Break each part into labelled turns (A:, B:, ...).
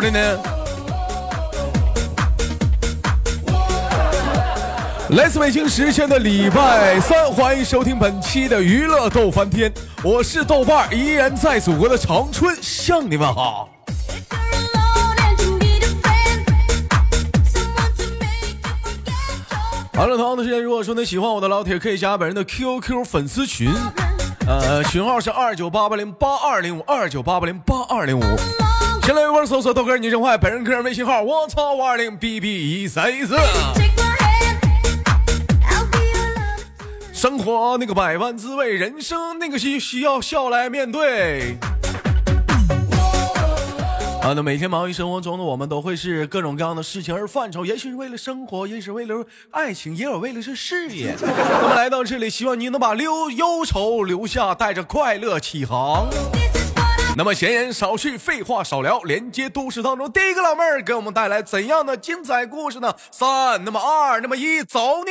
A: 的呢？来自北京时间的礼拜三，欢迎收听本期的娱乐逗翻天，我是豆瓣儿，依然在祖国的长春向你们好。好了，同样的时间，如果说你喜欢我的老铁，可以加本人的 QQ 粉丝群，呃，群号是二九八八零八二零五二九八八零八二零五。先来微博搜索豆哥你真坏，本人个人微信号我操五二零 B B 一三一四。生活那个百万滋味，人生那个需需要笑来面对。啊，那每天忙于生活中的我们，都会是各种各样的事情而犯愁，也许是为了生活，也许是为了爱情，也有为了是事业。那么来到这里，希望您能把忧忧愁留下，带着快乐起航。那么闲言少叙，废话少聊，连接都市当中第一个老妹儿，给我们带来怎样的精彩故事呢？三，那么二，那么一，走你！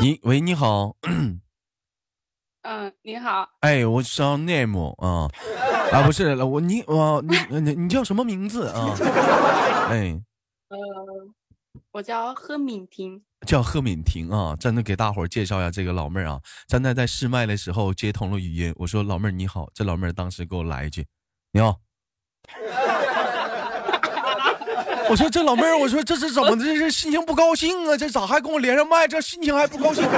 A: 你喂，你好。
B: 嗯，你好。
A: 哎，我叫 name 啊 啊，不是我你我你你你叫什么名字啊？哎，
B: 呃，我叫贺敏婷。
A: 叫贺敏婷啊，真的给大伙介绍一下这个老妹儿啊。真的在试麦的时候接通了语音，我说老妹儿你好，这老妹儿当时给我来一句你好。我说这老妹儿，我说这是怎么的这是心情不高兴啊？这咋还跟我连上麦？这心情还不高兴？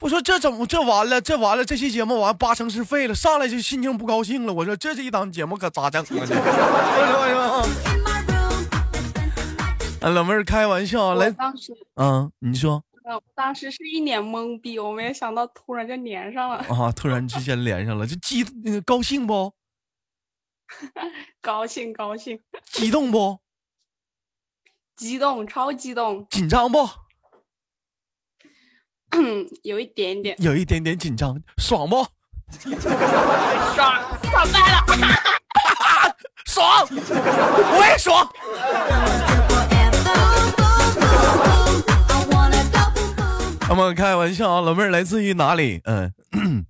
A: 我说这怎么这完了？这完了？这期节目完八成是废了。上来就心情不高兴了。我说这是一档节目可咋整啊？啊，老妹儿开玩笑来。
B: 当时
A: 嗯，你说。
B: 当时是一脸懵逼，我没有想到突然就连上了。啊，
A: 突然之间连上了，就激那个高兴不？
B: 高兴高兴，
A: 激动不？
B: 激动，超激动。
A: 紧张不？
B: 有一点点，
A: 有一点点紧张。爽不？
B: 爽，爽呆了！
A: 爽，我也爽。那么开玩笑啊，老妹儿来自于哪里？嗯。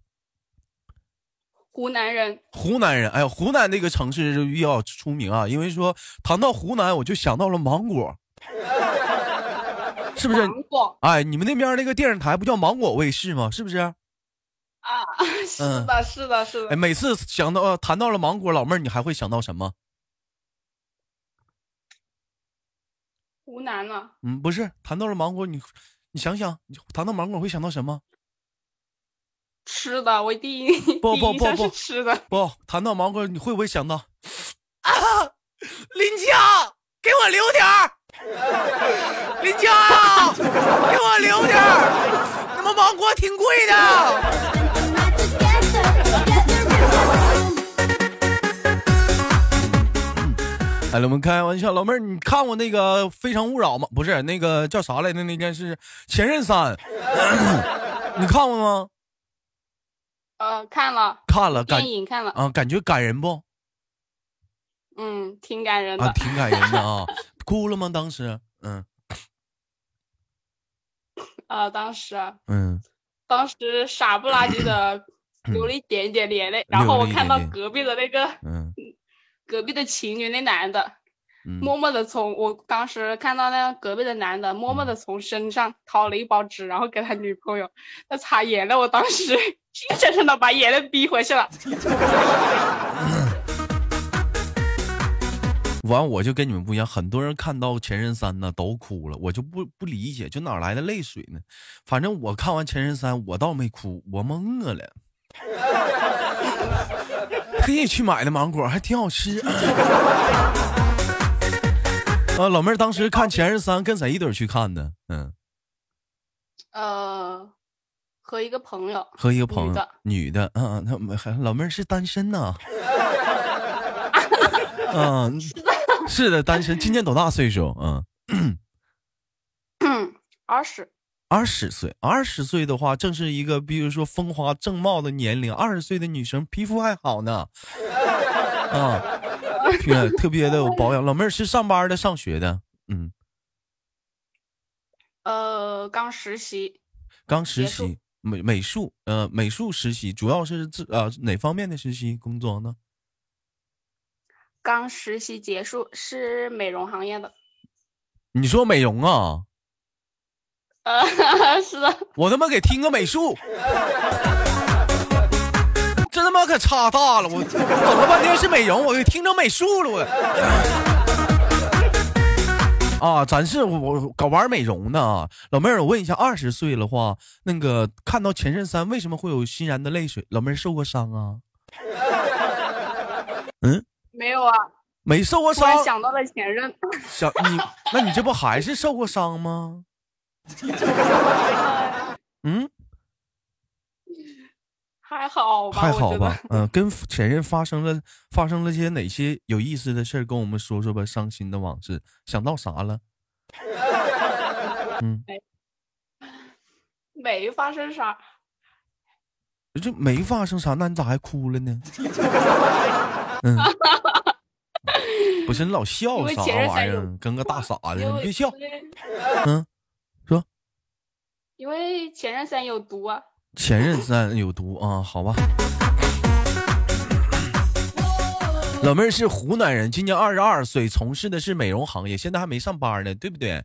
B: 湖南人，
A: 湖南人，哎呀，湖南那个城市比较出名啊，因为说谈到湖南，我就想到了芒果，是不是？
B: 芒果，
A: 哎，你们那边那个电视台不叫芒果卫视吗？是不是？啊，
B: 是的，是的，是的。哎，
A: 每次想到谈到了芒果，老妹儿，你还会想到什么？
B: 湖南呢？
A: 嗯，不是，谈到了芒果，你你想想，你谈到芒果会想到什么？
B: 吃的，我第一
A: 不不不不
B: 吃的
A: 不谈到芒果，你会不会想到啊？林佳，给我留点儿，林佳，给我留点儿，那么芒果挺贵的。哎，我们开玩笑，老妹儿，你看过那个《非诚勿扰》吗？不是，那个叫啥来着？那件是《前任三》，你看过吗？
B: 呃，看了，
A: 看了，
B: 电影看了。
A: 啊，感觉感人不？
B: 嗯，挺感人的，
A: 挺感人的啊，哭了吗？当时，嗯，
B: 啊，当时，嗯，当时傻不拉几的 流了一点点眼泪，然后我看到隔壁的那个，嗯，隔壁的情侣那男的。默默的从我当时看到那隔壁的男的，默默的从身上掏了一包纸，然后给他女朋友，他擦眼泪。我当时硬生生的把眼泪逼回去了。
A: 完，我就跟你们不一样，很多人看到《前任三》呢都哭了，我就不不理解，就哪来的泪水呢？反正我看完《前任三》，我倒没哭，我懵了。特意去买的芒果，还挺好吃。啊，老妹儿当时看《前任三》跟谁一对去看的？
B: 嗯，呃，和一个朋友，
A: 和一个朋友，女的，嗯，老妹儿是单身呢。嗯，是的，单身。今年多大岁数？
B: 嗯，二十，
A: 二十岁。二十岁的话，正是一个比如说风华正茂的年龄。二十岁的女生皮肤还好呢。啊。特特别的有保养，老妹儿是上班的，上学的，嗯，
B: 呃，刚实习。
A: 刚实习美美术，呃，美术实习，主要是自呃哪方面的实习工作呢？
B: 刚实习结束，是美容行业的。
A: 你说美容啊？
B: 呃，是的。
A: 我他妈给听个美术，这他妈可差大了！我整了半天是美容，我给听成美术了，我。啊，咱是我搞玩美容的啊，老妹儿，我问一下，二十岁的话，那个看到前任三，为什么会有欣然的泪水？老妹儿受过伤啊？嗯，
B: 没有啊，
A: 没受过伤。
B: 想到了前任。
A: 想你，那你这不还是受过伤吗？嗯。
B: 还好吧，
A: 还好吧，嗯，跟前任发生了发生了些哪些有意思的事儿，跟我们说说吧，伤心的往事，想到啥了？
B: 嗯，没发生啥，
A: 这没发生啥，那你咋还哭了呢？嗯，不是你老笑啥玩意儿，跟个大傻子，你别笑。嗯，说，
B: 因为前任三有毒啊。
A: 前任三有毒啊，好吧。老妹儿是湖南人，今年二十二岁，从事的是美容行业，现在还没上班呢，对不对？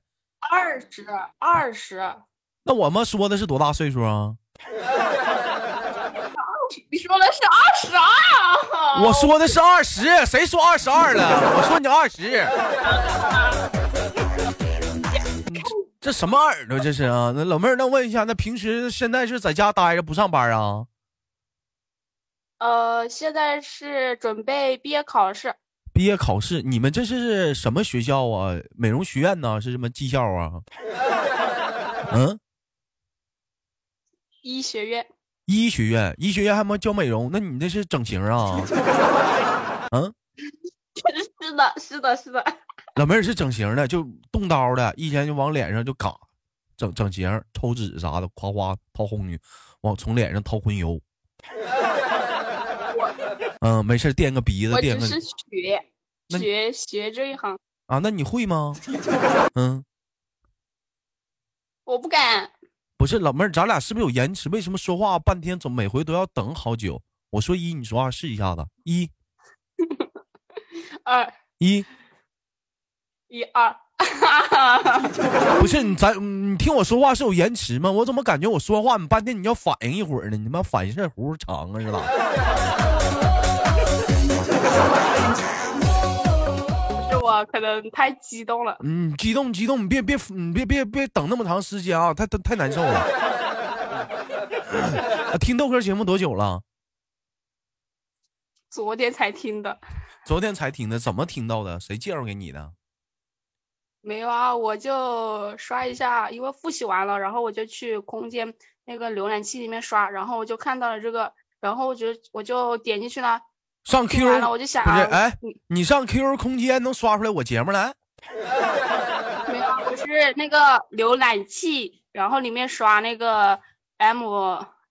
B: 二十二十。
A: 那我们说的是多大岁数啊？
B: 你说的是二十二。
A: 我说的是二十，谁说二十二了？我说你二十。这什么耳朵这是啊？那老妹儿，那问一下，那平时现在是在家待着不上班啊？
B: 呃，现在是准备毕业考试。
A: 毕业考试，你们这是什么学校啊？美容学院呢？是什么技校啊？嗯？
B: 医学院。
A: 医学院，医学院还没教美容？那你这是整形啊？
B: 嗯？是的，是的，是的。
A: 老妹儿是整形的，就动刀的，一天就往脸上就嘎，整整形、抽脂啥的，夸夸掏红油，往从脸上掏荤油。嗯，没事垫个鼻子，垫个。
B: 我只是学学学这一行
A: 啊？那你会吗？嗯，
B: 我不敢。
A: 不是老妹儿，咱俩是不是有延迟？为什么说话半天总每回都要等好久？我说一，你说二，试一下子。一，
B: 二，
A: 一。
B: 一二，
A: 不是你咱你听我说话是有延迟吗？我怎么感觉我说话你半天你要反应一会儿呢？你妈反应弧长啊是吧？
B: 是我可能太激动了。
A: 嗯，激动激动，你别别你别别别等那么长时间啊，太太太难受了。听豆哥节目多久了？
B: 昨天才听的。
A: 昨天才听的，怎么听到的？谁介绍给你的？
B: 没有啊，我就刷一下，因为复习完了，然后我就去空间那个浏览器里面刷，然后我就看到了这个，然后我就我就点进去了。
A: 上 Q
B: 了，我就想，
A: 哎，你你上 QQ 空间能刷出来我节目来？
B: 没有，我是那个浏览器，然后里面刷那个 M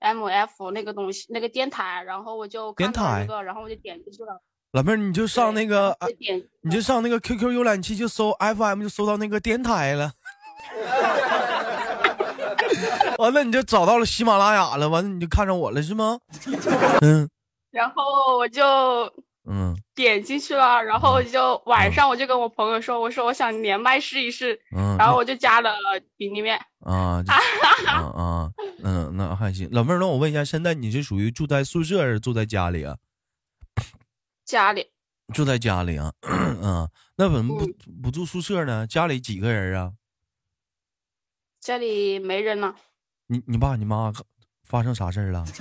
B: M F 那个东西，那个电台，然后我就看到这个，然后我就点进去了。
A: 老妹儿，你就上那个，你就上那个 QQ 浏览器，就搜 FM，就搜到那个电台了。完了，你就找到了喜马拉雅了。完了，你就看上我了，是吗？
B: 嗯。然后我就嗯点进去了，然后就晚上我就跟我朋友说，我说我想连麦试一试。嗯。然后我就加了群里面。
A: 啊啊啊！嗯，那还行。老妹儿，那我问一下，现在你是属于住在宿舍还是住在家里啊？
B: 家里
A: 住在家里啊，嗯，那怎么不不住宿舍呢？家里几个人啊？
B: 家里没人呢。
A: 你你爸你妈发生啥事儿了？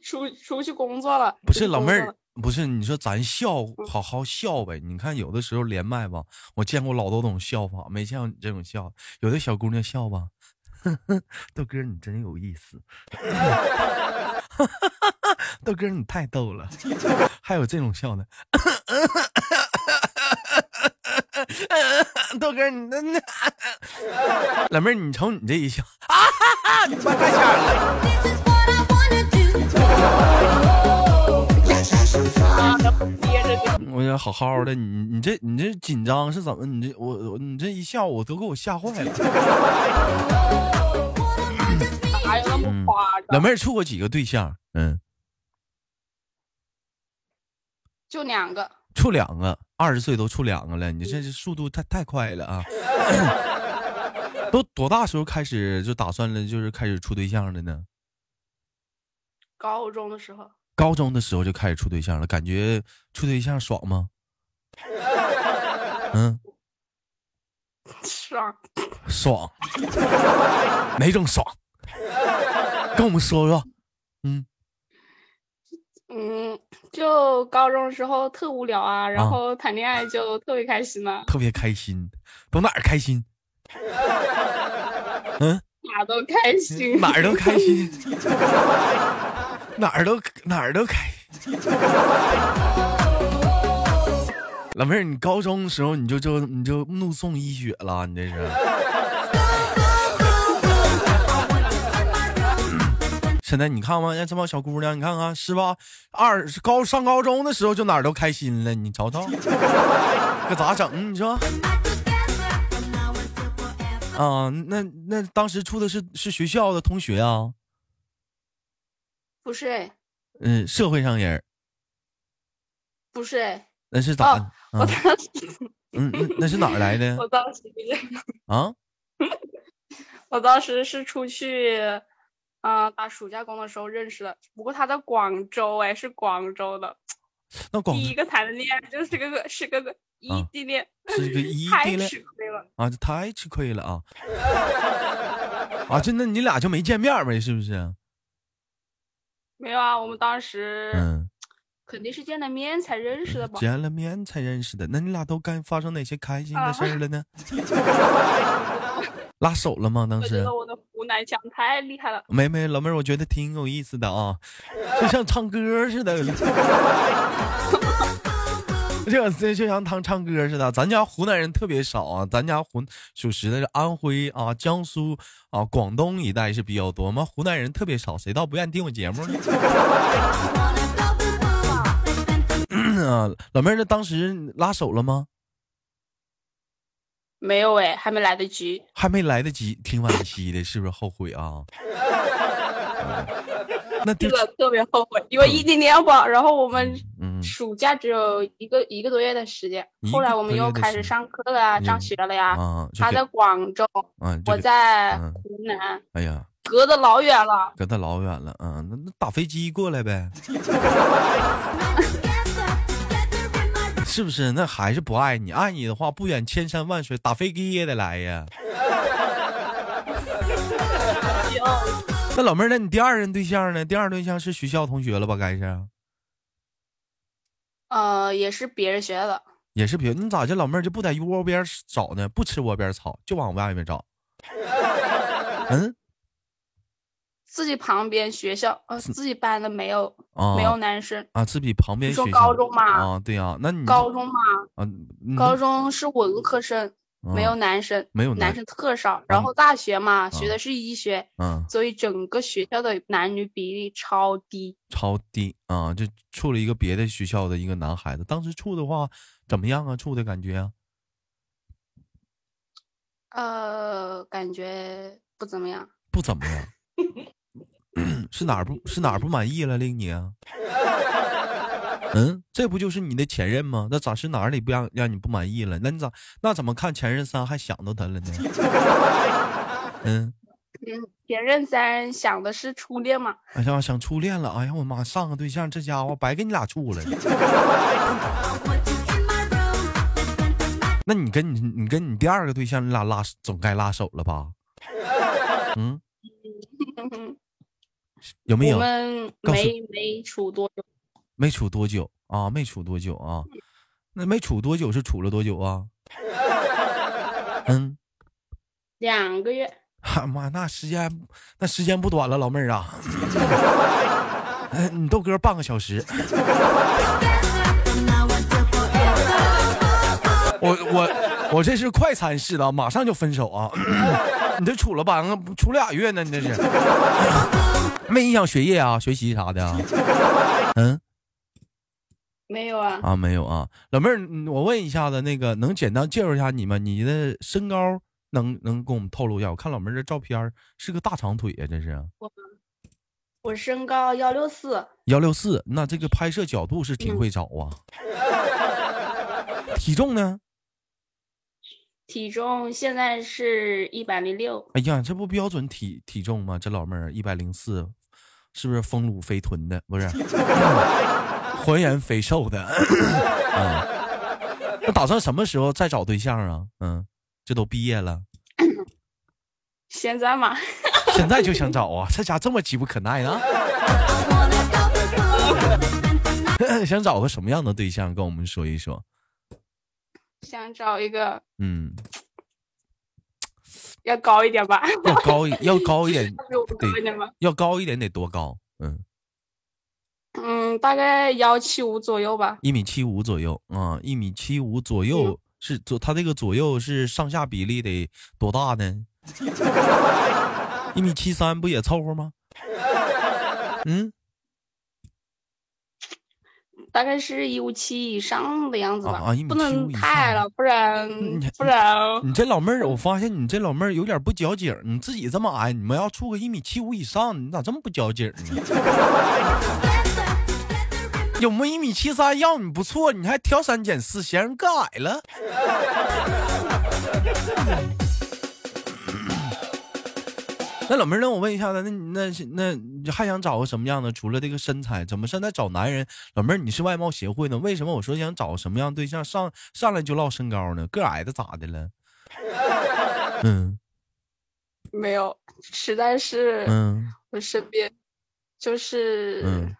B: 出出去工作了。
A: 不是老妹儿，不是你说咱笑好好笑呗？你看有的时候连麦吧，我见过老多种笑法，没见过你这种笑。有的小姑娘笑吧，豆哥你真有意思。豆哥，你太逗了，还有这种笑的。豆哥，你那那老妹儿，你瞅你这一笑，啊哈哈，你妈太吓人了。
B: 我
A: 想好好的，你你这你这紧张是怎么？你这我你这一笑，我都给我吓坏了。老妹儿处过几个对象？嗯，
B: 就两个。
A: 处两个，二十岁都处两个了，你这是速度太太快了啊！都多大时候开始就打算了，就是开始处对象的呢？
B: 高中的时候。
A: 高中的时候就开始处对象了，感觉处对象爽吗？嗯，
B: 爽。
A: 爽。哪种爽？跟我们说说。
B: 嗯。嗯，就高中的时候特无聊啊，然后谈恋爱就特别开心了。
A: 特别开心，都哪儿开心？嗯，
B: 哪都开心，
A: 哪儿都开心，哪儿都哪儿都开。老妹儿，你高中的时候你就就你就怒送一血了，你这是。现在你看吗？这帮小姑娘，你看看是吧？二高上高中的时候就哪儿都开心了，你瞅瞅，这咋整？你说？啊，那那当时处的是是学校的同学啊？
B: 不是哎。
A: 嗯，社会上人。
B: 不是哎。
A: 那是咋？
B: 我当时。
A: 嗯，那那是哪儿来的？
B: 我当时。
A: 啊？
B: 我当时是出去。啊，打暑假工的时候认识的，不过他在广州，哎，是广州的。
A: 那广
B: 第一个谈的恋爱就是个个是个个异地恋，
A: 是个 异
B: 地恋，太吃亏了啊！
A: 这太吃亏了啊！啊，就那你俩就没见面呗，是不是？
B: 没有啊，我们当时嗯，肯定是见了面才认识的吧？
A: 见了面才认识的，那你俩都干发生哪些开心的事儿了呢？拉手了吗？当时？
B: 湖南腔太厉害了，
A: 没没老妹儿，我觉得挺有意思的啊，就像唱歌似的，就就就像唱唱歌似的。咱家湖南人特别少啊，咱家湖属实的是安徽啊、江苏啊、广东一带是比较多嘛，湖南人特别少，谁倒不愿意听我节目呢？啊，老妹儿，那当时拉手了吗？
B: 没有哎，还没来得及，
A: 还没来得及，挺惋惜的，是不是后悔啊？那
B: 这个特别后悔，因为异地恋吧。然后我们暑假只有一个一个多月的时间，后来我们又开始上课了，上学了呀。他在广州，我在湖南。
A: 哎呀，
B: 隔得老远了，
A: 隔得老远了。嗯，那那打飞机过来呗。是不是？那还是不爱你？爱你的话，不远千山万水，打飞机也得来呀。那老妹儿，那你第二任对象呢？第二对象是学校同学了吧？该是。
B: 呃，也是别人学校的。
A: 也是别，你咋这老妹儿就不在窝边找呢？不吃窝边草，就往外面找。嗯。
B: 自己旁边学校，呃，自己班的没有，没有男生
A: 啊。自己旁边学
B: 校，高中嘛，
A: 啊，对呀，那你
B: 高中嘛，啊，高中是文科生，没有男生，
A: 没有
B: 男生特少。然后大学嘛，学的是医学，嗯，所以整个学校的男女比例超低，
A: 超低啊！就处了一个别的学校的一个男孩子，当时处的话怎么样啊？处的感觉啊？
B: 呃，感觉不怎么样，
A: 不怎么样。是哪儿不是哪儿不满意了令你啊？嗯，这不就是你的前任吗？那咋是哪里不让让你不满意了？那你咋那怎么看前任三还想到他了呢？
B: 嗯嗯，前任三想的是初恋吗？
A: 哎呀，想初恋了！哎呀，我妈上个对象，这家伙白跟你俩处了。那你跟你你跟你第二个对象，你俩拉总该拉手了吧？嗯。有没有？
B: 我们没没处多久，
A: 没处多久啊，没处多久啊，那没处多久是处了多久啊？嗯，
B: 两个月。
A: 哈妈，那时间那时间不短了，老妹儿啊。你豆哥半个小时。我我我这是快餐式的，马上就分手啊。你这处了半个，处俩月呢？你这是没影响学业啊，学习啥的啊？嗯，
B: 没有啊。啊，
A: 没有啊。老妹儿，我问一下子，那个能简单介绍一下你吗？你的身高能能给我们透露一下？我看老妹儿这照片是个大长腿啊，这是。
B: 我我身高幺六四。
A: 幺六四，那这个拍摄角度是挺会找啊。体重呢？
B: 体重现在是一百零六。
A: 哎呀，这不标准体体重吗？这老妹儿一百零四，是不是丰乳肥臀的？不是，浑圆肥瘦的。嗯，那打算什么时候再找对象啊？嗯，这都毕业了。
B: 现在吗？
A: 现在就想找啊？这家这么急不可耐呢？想找个什么样的对象？跟我们说一说。
B: 想找一个，嗯，要高一点吧？
A: 要高一要高一点，对要高一点得多高？
B: 嗯嗯，大概幺七五左右吧。
A: 一米七五左右啊，一米七五左右是左，他这个左右是上下比例得多大呢？一米七三不也凑合吗？嗯。
B: 大概是一五七以上的样子吧，不能太矮了，不然不然。
A: 你这老妹儿，我发现你这老妹儿有点不交警。你自己这么矮，你们要处个一米七五以上，你咋这么不交警呢？有没一米七三要你不错，你还挑三拣四，嫌人个矮了。那老妹儿，那我问一下子，那那那你还想找个什么样的？除了这个身材，怎么现在找男人？老妹儿，你是外貌协会呢？为什么我说想找什么样对象？上上来就唠身高呢？个矮的咋的了？
B: 嗯，没有，实在是，嗯，我身边就是嗯，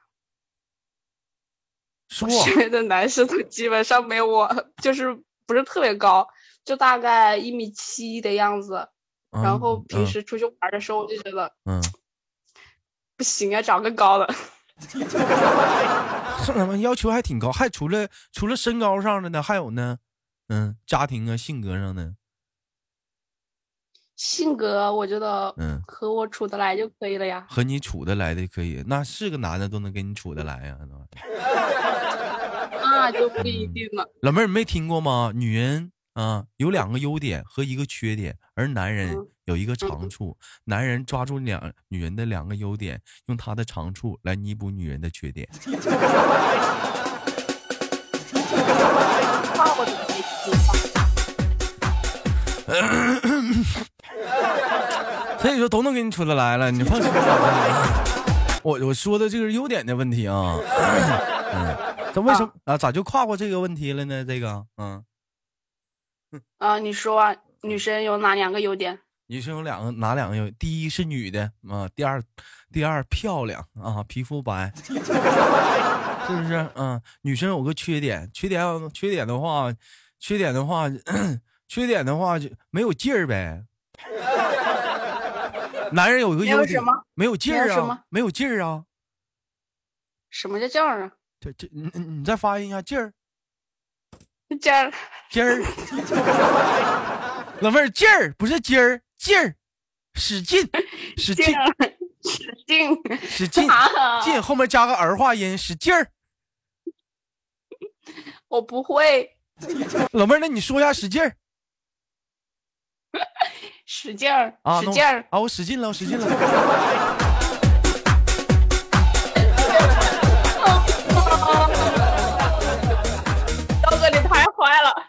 A: 身
B: 边的男生都基本上没有我，就是不是特别高，就大概一米七的样子。然后平时出去玩的时候，我就觉得，嗯，不行啊，长个高的。
A: 是么要求还挺高，还除了除了身高上的呢，还有呢，嗯，家庭啊，性格上的。
B: 性格我觉得，嗯，和我处得来就可以了呀。
A: 和你处得来的可以，那是个男的都能跟你处得来呀，
B: 那 就不一定了。
A: 老妹儿，你没听过吗？女人。啊，有两个优点和一个缺点，而男人有一个长处。男人抓住两女人的两个优点，用他的长处来弥补女人的缺点。所以说都能给你出得来了，你放心。我我说的这个是优点的问题啊。嗯，这为什么啊？咋就跨过这个问题了呢？这个，嗯。
B: 啊，你说女生有哪两个优点？
A: 女生有两个哪两个优？第一是女的啊，第二，第二漂亮啊，皮肤白，是不是？嗯，女生有个缺点，缺点缺点的话，缺点的话，缺点的话就没有劲儿呗。男人有一个优点，没有劲儿啊，没有劲儿啊。
B: 什么叫劲儿啊？
A: 这这，你你再发音一下劲儿。
B: 劲 儿，
A: 劲儿，老妹儿劲儿不是劲儿，劲儿，使劲，使劲，
B: 使劲，
A: 使劲，劲后面加个儿化音，使劲儿。
B: 我不会。
A: 老妹儿，那你说一下使劲儿。
B: 使劲儿，使劲儿
A: 啊！我使劲了，我使劲了。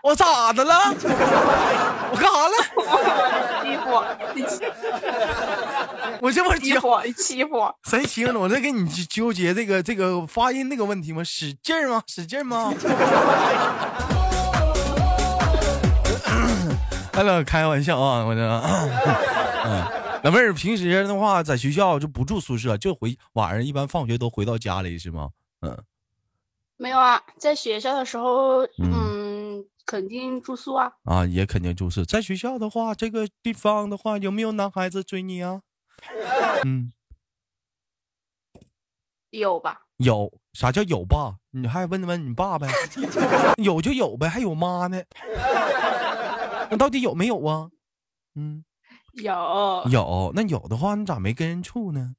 A: 我咋的了？我干啥
B: 了？欺负你欺负
A: 我这不
B: 欺负你欺负我
A: 谁欺负了？我在跟你纠结这个这个发音那个问题吗？使劲吗？使劲吗？哎了，开玩笑啊！我这，嗯，老妹儿平时的话在学校就不住宿舍，就回晚上一般放学都回到家里是吗？嗯，
B: 没有啊，在学校的时候，嗯。肯定住宿啊！
A: 啊，也肯定住宿。在学校的话，这个地方的话，有没有男孩子追你啊？嗯，
B: 有吧？
A: 有啥叫有吧？你还问问你爸呗？有就有呗，还有妈呢？那到底有没有啊？嗯，
B: 有
A: 有。那有的话，你咋没跟人处呢？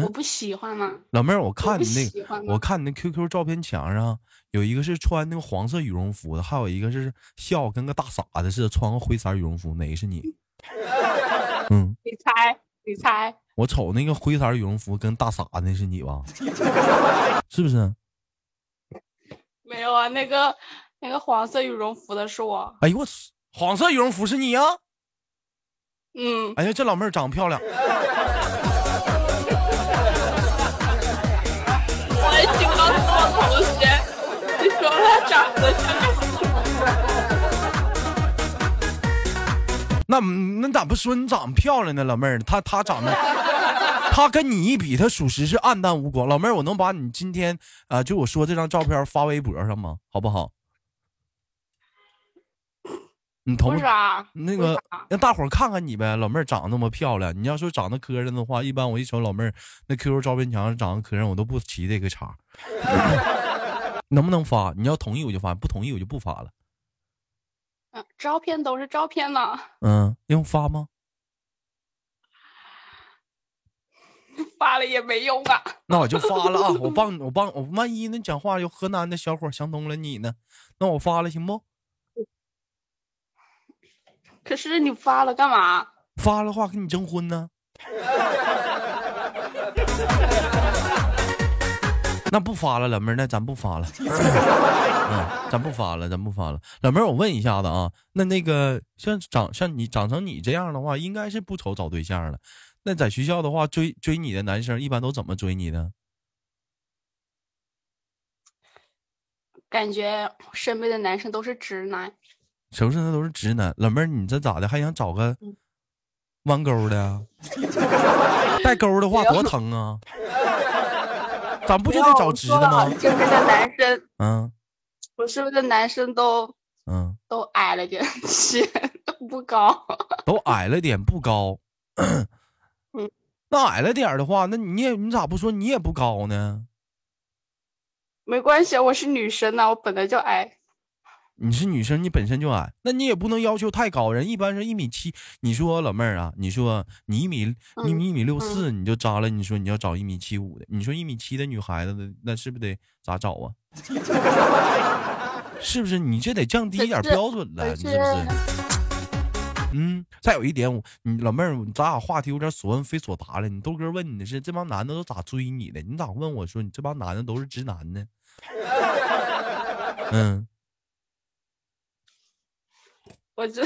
B: 我不喜欢吗？
A: 老妹儿，我看你那，我看你那 QQ 照片墙上有一个是穿那个黄色羽绒服的，还有一个是笑跟个大傻子似的，穿个灰色羽绒服，哪个是你？嗯，
B: 你猜，你猜。
A: 我瞅那个灰色羽绒服跟大傻那是你吧？是不是？
B: 没有啊，那个那个黄色羽绒服的是我。
A: 哎呦我，黄色羽绒服是你呀？
B: 嗯。
A: 哎呀，这老妹儿长得漂亮。那那咋不说你长得漂亮呢，老妹儿？她她长得，她跟你一比，她属实是暗淡无光。老妹儿，我能把你今天啊，就我说？这张照片发微博上吗？好不好？你同
B: 意
A: 那个让大伙儿看看你呗，老妹儿长得那么漂亮。你要说？长得磕碜的话，一般我一瞅老妹儿那 QQ 照片墙上长得磕碜，我都不提这个茬。能不能发？你要同意我就发，不同意我就不发了。
B: 嗯，照片都是照片呢。
A: 嗯，用发吗？
B: 发了也没用啊。
A: 那我就发了啊！我帮我帮我万一那讲话有河南的小伙想通了你呢？那我发了行不？
B: 可是你发了干嘛？
A: 发了话跟你征婚呢？那不发了，老妹儿，那咱不发了。嗯，咱不发了，咱不发了。老妹儿，我问一下子啊，那那个像长像你长成你这样的话，应该是不愁找对象了。那在学校的话，追追你的男生一般都怎么追你的？
B: 感觉身边的男生都是直男。
A: 是不是那都是直男？老妹儿，你这咋的？还想找个弯钩的？带钩的话多疼啊！咱不就得找直的吗？
B: 身边的男生，
A: 嗯，
B: 我身边的男生都，
A: 嗯，
B: 都矮了点，都不高，
A: 都矮了点，不高。
B: 嗯，
A: 那矮了点的话，那你也你咋不说你也不高呢？
B: 没关系，我是女生呐，我本来就矮。
A: 你是女生，你本身就矮，那你也不能要求太高。人一般是一米七。你说老妹儿啊，你说你一米一米一米六四，你就扎了。你说你要找一米七五的，你说一米七的女孩子，那是不是得咋找啊？是不是？你这得降低一点标准了，你是不是？嗯，再有一点，我你老妹儿，咱俩话题有点所问非所答了。你豆哥问你的是这帮男的都咋追你的？你咋问我说你这帮男的都是直男呢？嗯。
B: 我这，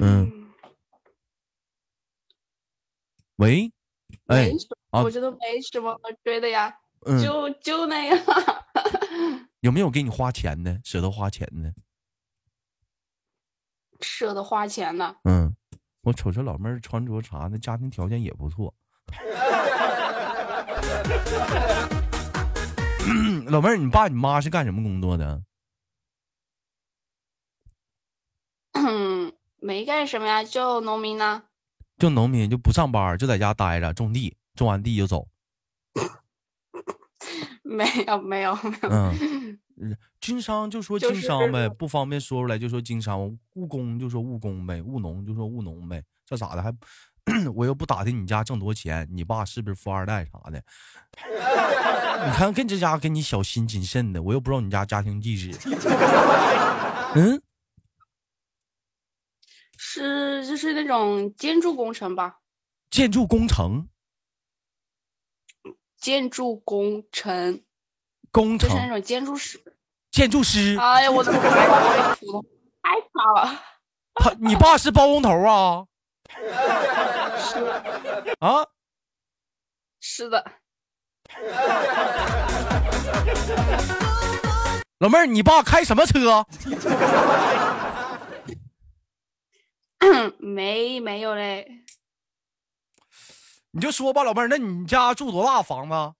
A: 嗯，喂，哎，
B: 我觉得没什么追的呀，就就那样。
A: 有没有给你花钱的？舍得花钱的？
B: 舍得花钱的。
A: 嗯，我瞅这老妹儿穿着啥的，家庭条件也不错。老妹儿，你爸你妈是干什么工作的？
B: 没干什么呀，就农民呢。
A: 就农民就不上班，就在家待着种地，种完地就走。
B: 没有没有没有。
A: 嗯，经商就说经商呗，不方便说出来就说经商。务工就说务工呗，务农就说务农呗。这咋的还？我又不打听你家挣多钱，你爸是不是富二代啥的？你看跟这家跟你小心谨慎的，我又不知道你家家庭地址。嗯。
B: 是，就是那种建筑工程吧？
A: 建筑工程，
B: 建筑工程，
A: 工程
B: 就是那种建筑师。
A: 建筑师。
B: 哎呀，我的妈呀，太差了。
A: 他，你爸是包工头啊？
B: 是的。
A: 啊？
B: 是的。
A: 老妹儿，你爸开什么车？
B: 没没有嘞，
A: 你就说吧，老妹儿，那你家住多大房子？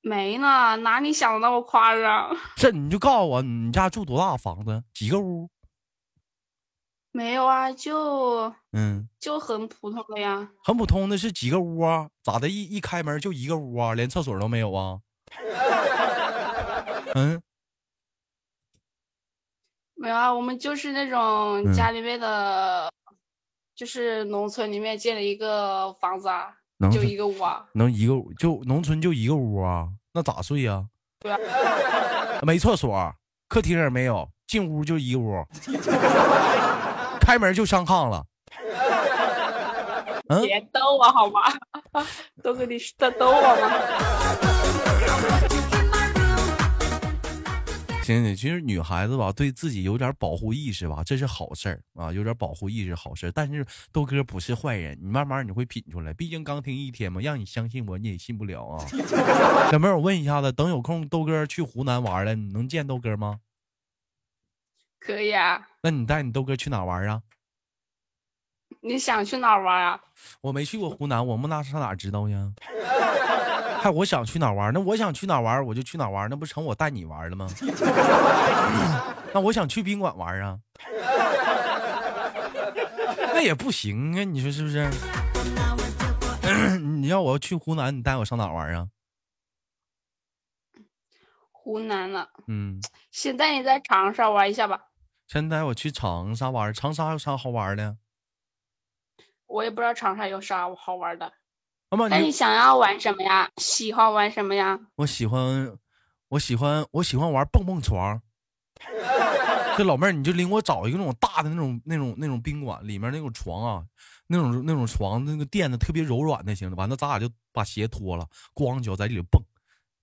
B: 没呢，哪里想的那么夸张？
A: 这你就告诉我，你家住多大房子？几个屋？
B: 没有啊，就
A: 嗯，
B: 就很普通的呀。
A: 很普通的是几个屋啊？咋的？一一开门就一个屋啊？连厕所都没有啊？嗯。
B: 没有啊，我们就是那种家里面的，就是农村里面建了一个房子啊。
A: 能
B: 就一个屋啊？
A: 能一个就农村就一个屋啊？那咋睡呀？
B: 对啊，
A: 没厕所，客厅也没有，进屋就一个屋，开门就上炕了。
B: 别逗我好吗？都跟你在逗我吗？
A: 其实女孩子吧，对自己有点保护意识吧，这是好事儿啊，有点保护意识好事儿。但是豆哥不是坏人，你慢慢你会品出来。毕竟刚听一天嘛，让你相信我，你也信不了啊。小妹，我问一下子，等有空豆哥去湖南玩了，你能见豆哥吗？
B: 可以啊。
A: 那你带你豆哥去哪玩啊？
B: 你想去哪玩啊？
A: 我没去过湖南，我们那上哪知道呀？还我想去哪玩？那我想去哪玩，我就去哪玩，那不成我带你玩了吗？那我想去宾馆玩啊，那也不行啊，你说是不是？你要我要去湖南，你带我上哪玩啊？
B: 湖南
A: 了，嗯，
B: 先带你在长沙玩一下吧。
A: 先带我去长沙玩，长沙有啥好玩的？
B: 我也不知道长沙有啥好玩的。那你想要玩什么呀？喜欢玩什么呀？
A: 我喜欢，我喜欢，我喜欢玩蹦蹦床。这老妹儿，你就领我找一个那种大的那种、那种、那种宾馆，里面那种床啊，那种、那种床，那个垫子特别柔软的，行了。完了，咱俩就把鞋脱了，光脚在里头蹦。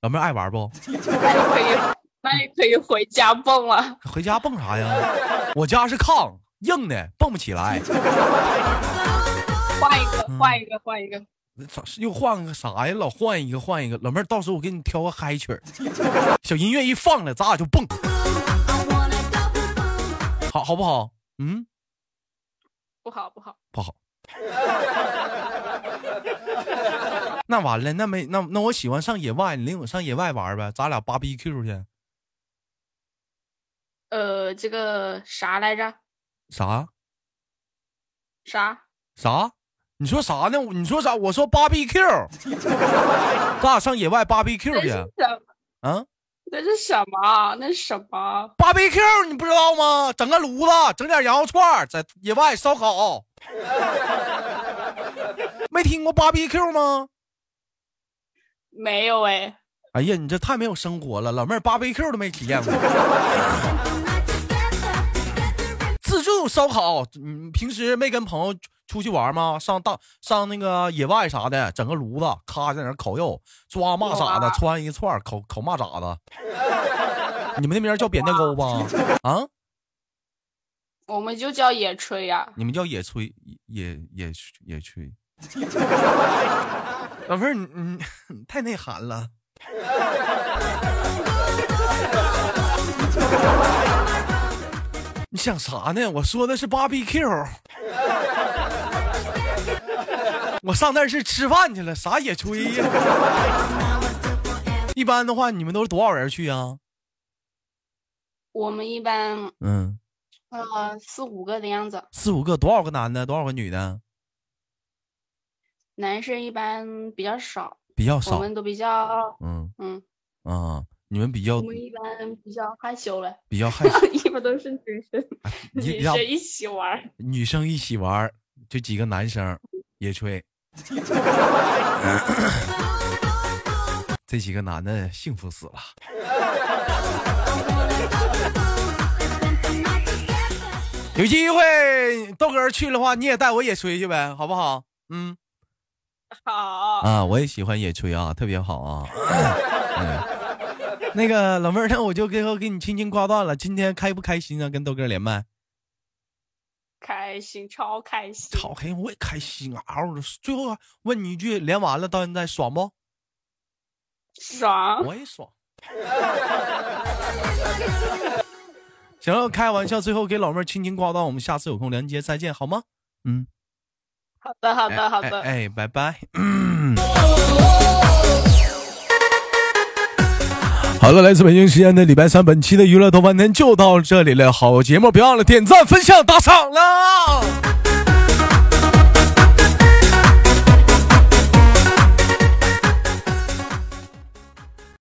A: 老妹儿爱玩不？
B: 那 可以，那也可以回家蹦了。
A: 回家蹦啥呀？我家是炕，硬的，蹦不起来。
B: 换一个，换一个，换一个。
A: 咋又换个啥呀？老换一个换一个，老妹儿，到时候我给你挑个嗨曲儿，小音乐一放了，咱俩就蹦，好好不好？嗯，
B: 不好不好
A: 不好。那完了，那没那那我喜欢上野外，你领我上野外玩呗，咱俩芭比 Q 去。
B: 呃，这个啥来着？
A: 啥？
B: 啥？
A: 啥？你说啥呢？你说啥？我说芭比 Q，咱俩上野外芭比 Q 去。
B: 啊？那是什么？那是什么？
A: 芭比 Q 你不知道吗？整个炉子，整点羊肉串，在野外烧烤。没听过芭比 Q 吗？
B: 没有哎。
A: 哎呀，你这太没有生活了，老妹儿芭比 Q 都没体验过。自助烧烤，你平时没跟朋友？出去玩吗？上大上那个野外啥的，整个炉子，咔在那烤肉，抓蚂蚱子，穿一串烤烤蚂蚱子。你们那边叫扁担沟吧？啊？
B: 我们就叫野炊呀。
A: 你们叫野炊，野野野炊。老妹儿，你你太内涵了。你想啥呢？我说的是芭比 Q。我上那是吃饭去了，啥野炊呀？一般的话，你们都是多少人去啊？
B: 我们一般，嗯，呃，四五个的样子。
A: 四五个，多少个男的，多少个女的？
B: 男生一般比较少，
A: 比较少。
B: 我们都比较，嗯嗯
A: 啊，你们比较，我
B: 们一般比较害羞嘞，
A: 比较害羞，
B: 一般都是女生，女生一起玩，
A: 女生一起玩，就几个男生野炊。这几个男的幸福死了。有机会豆哥去的话，你也带我野炊去呗，好不好？嗯，
B: 好
A: 啊，我也喜欢野炊啊，特别好啊。那个老妹儿，那我就给我给你轻轻挂断了。今天开不开心啊？跟豆哥连麦。
B: 开心，超开心，
A: 超开心，我也开心啊！最后问你一句，连完了到现在爽不？
B: 爽，
A: 我也爽。行了，开玩笑，最后给老妹儿轻轻挂断，我们下次有空连接再见，好吗？
B: 嗯，好的，好的，好的，
A: 哎，拜拜。好了，来自北京时间的礼拜三，本期的娱乐豆瓣天就到这里了。好节目，别忘了点赞、分享、打赏了。